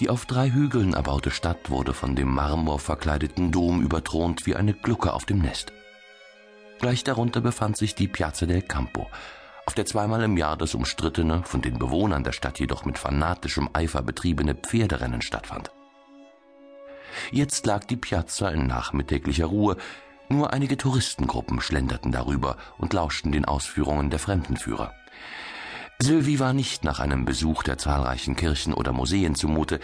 Die auf drei Hügeln erbaute Stadt wurde von dem marmorverkleideten Dom überthront wie eine Glucke auf dem Nest. Gleich darunter befand sich die Piazza del Campo, auf der zweimal im Jahr das umstrittene, von den Bewohnern der Stadt jedoch mit fanatischem Eifer betriebene Pferderennen stattfand. Jetzt lag die Piazza in nachmittäglicher Ruhe, nur einige Touristengruppen schlenderten darüber und lauschten den Ausführungen der Fremdenführer. Sylvie war nicht nach einem Besuch der zahlreichen Kirchen oder Museen zumute,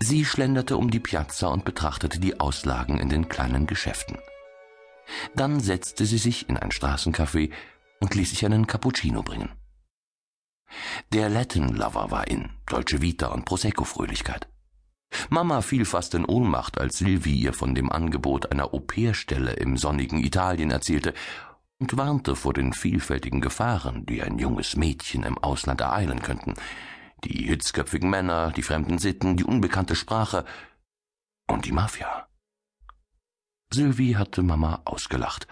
sie schlenderte um die Piazza und betrachtete die Auslagen in den kleinen Geschäften. Dann setzte sie sich in ein Straßencafé und ließ sich einen Cappuccino bringen. Der Latin Lover war in, Dolce Vita und Prosecco-Fröhlichkeit. Mama fiel fast in Ohnmacht, als Silvi ihr von dem Angebot einer Au-pair-Stelle im sonnigen Italien erzählte und warnte vor den vielfältigen Gefahren, die ein junges Mädchen im Ausland ereilen könnten. Die hitzköpfigen Männer, die fremden Sitten, die unbekannte Sprache und die Mafia. Sylvie hatte Mama ausgelacht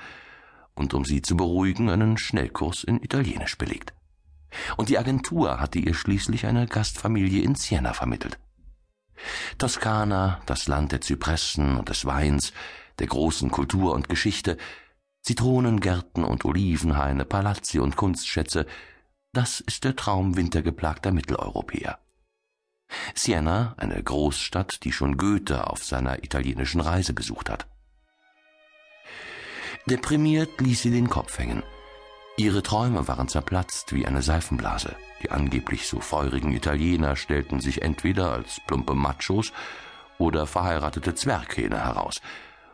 und um sie zu beruhigen einen Schnellkurs in Italienisch belegt. Und die Agentur hatte ihr schließlich eine Gastfamilie in Siena vermittelt. Toskana, das Land der Zypressen und des Weins, der großen Kultur und Geschichte, Zitronengärten und Olivenhaine, Palazzi und Kunstschätze, das ist der Traum wintergeplagter Mitteleuropäer. Siena, eine Großstadt, die schon Goethe auf seiner italienischen Reise besucht hat. Deprimiert ließ sie den Kopf hängen. Ihre Träume waren zerplatzt wie eine Seifenblase. Die angeblich so feurigen Italiener stellten sich entweder als plumpe Machos oder verheiratete Zwerghähne heraus.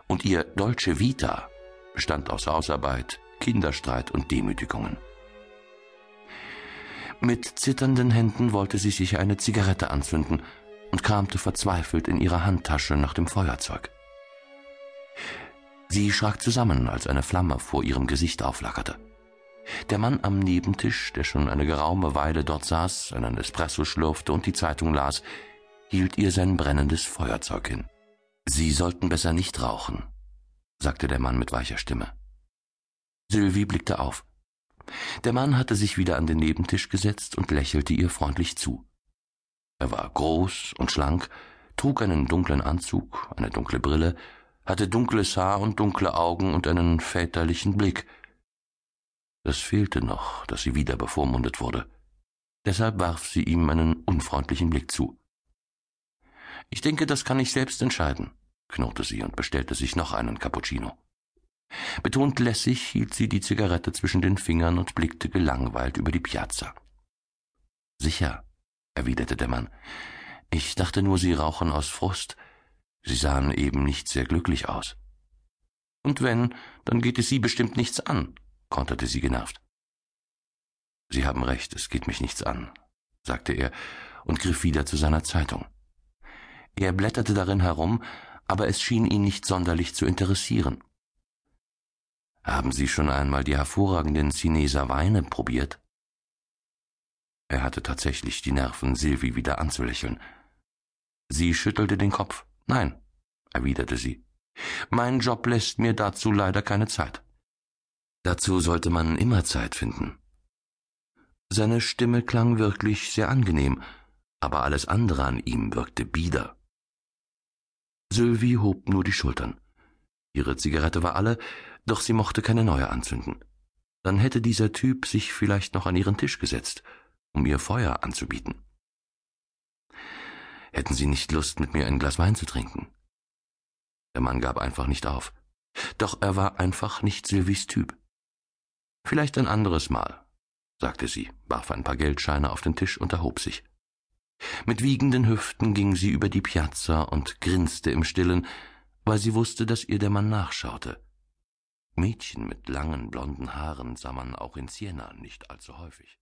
Und ihr Dolce Vita bestand aus Hausarbeit, Kinderstreit und Demütigungen. Mit zitternden Händen wollte sie sich eine Zigarette anzünden und kramte verzweifelt in ihrer Handtasche nach dem Feuerzeug. Sie schrak zusammen, als eine Flamme vor ihrem Gesicht auflackerte. Der Mann am Nebentisch, der schon eine geraume Weile dort saß, einen Espresso schlürfte und die Zeitung las, hielt ihr sein brennendes Feuerzeug hin. Sie sollten besser nicht rauchen, sagte der Mann mit weicher Stimme. Sylvie blickte auf. Der Mann hatte sich wieder an den Nebentisch gesetzt und lächelte ihr freundlich zu. Er war groß und schlank, trug einen dunklen Anzug, eine dunkle Brille hatte dunkles Haar und dunkle Augen und einen väterlichen Blick. Das fehlte noch, dass sie wieder bevormundet wurde. Deshalb warf sie ihm einen unfreundlichen Blick zu. Ich denke, das kann ich selbst entscheiden, knurrte sie und bestellte sich noch einen Cappuccino. Betont lässig hielt sie die Zigarette zwischen den Fingern und blickte gelangweilt über die Piazza. Sicher, erwiderte der Mann. Ich dachte nur, Sie rauchen aus Frust. Sie sahen eben nicht sehr glücklich aus. Und wenn, dann geht es Sie bestimmt nichts an, konterte sie genervt. Sie haben recht, es geht mich nichts an, sagte er und griff wieder zu seiner Zeitung. Er blätterte darin herum, aber es schien ihn nicht sonderlich zu interessieren. Haben Sie schon einmal die hervorragenden Chineser Weine probiert? Er hatte tatsächlich die Nerven, Silvi wieder anzulächeln. Sie schüttelte den Kopf. Nein, erwiderte sie. Mein Job lässt mir dazu leider keine Zeit. Dazu sollte man immer Zeit finden. Seine Stimme klang wirklich sehr angenehm, aber alles andere an ihm wirkte bieder. Sylvie hob nur die Schultern. Ihre Zigarette war alle, doch sie mochte keine neue anzünden. Dann hätte dieser Typ sich vielleicht noch an ihren Tisch gesetzt, um ihr Feuer anzubieten. Hätten Sie nicht Lust, mit mir ein Glas Wein zu trinken? Der Mann gab einfach nicht auf. Doch er war einfach nicht Sylvies Typ. Vielleicht ein anderes Mal, sagte sie, warf ein paar Geldscheine auf den Tisch und erhob sich. Mit wiegenden Hüften ging sie über die Piazza und grinste im stillen, weil sie wusste, dass ihr der Mann nachschaute. Mädchen mit langen blonden Haaren sah man auch in Siena nicht allzu häufig.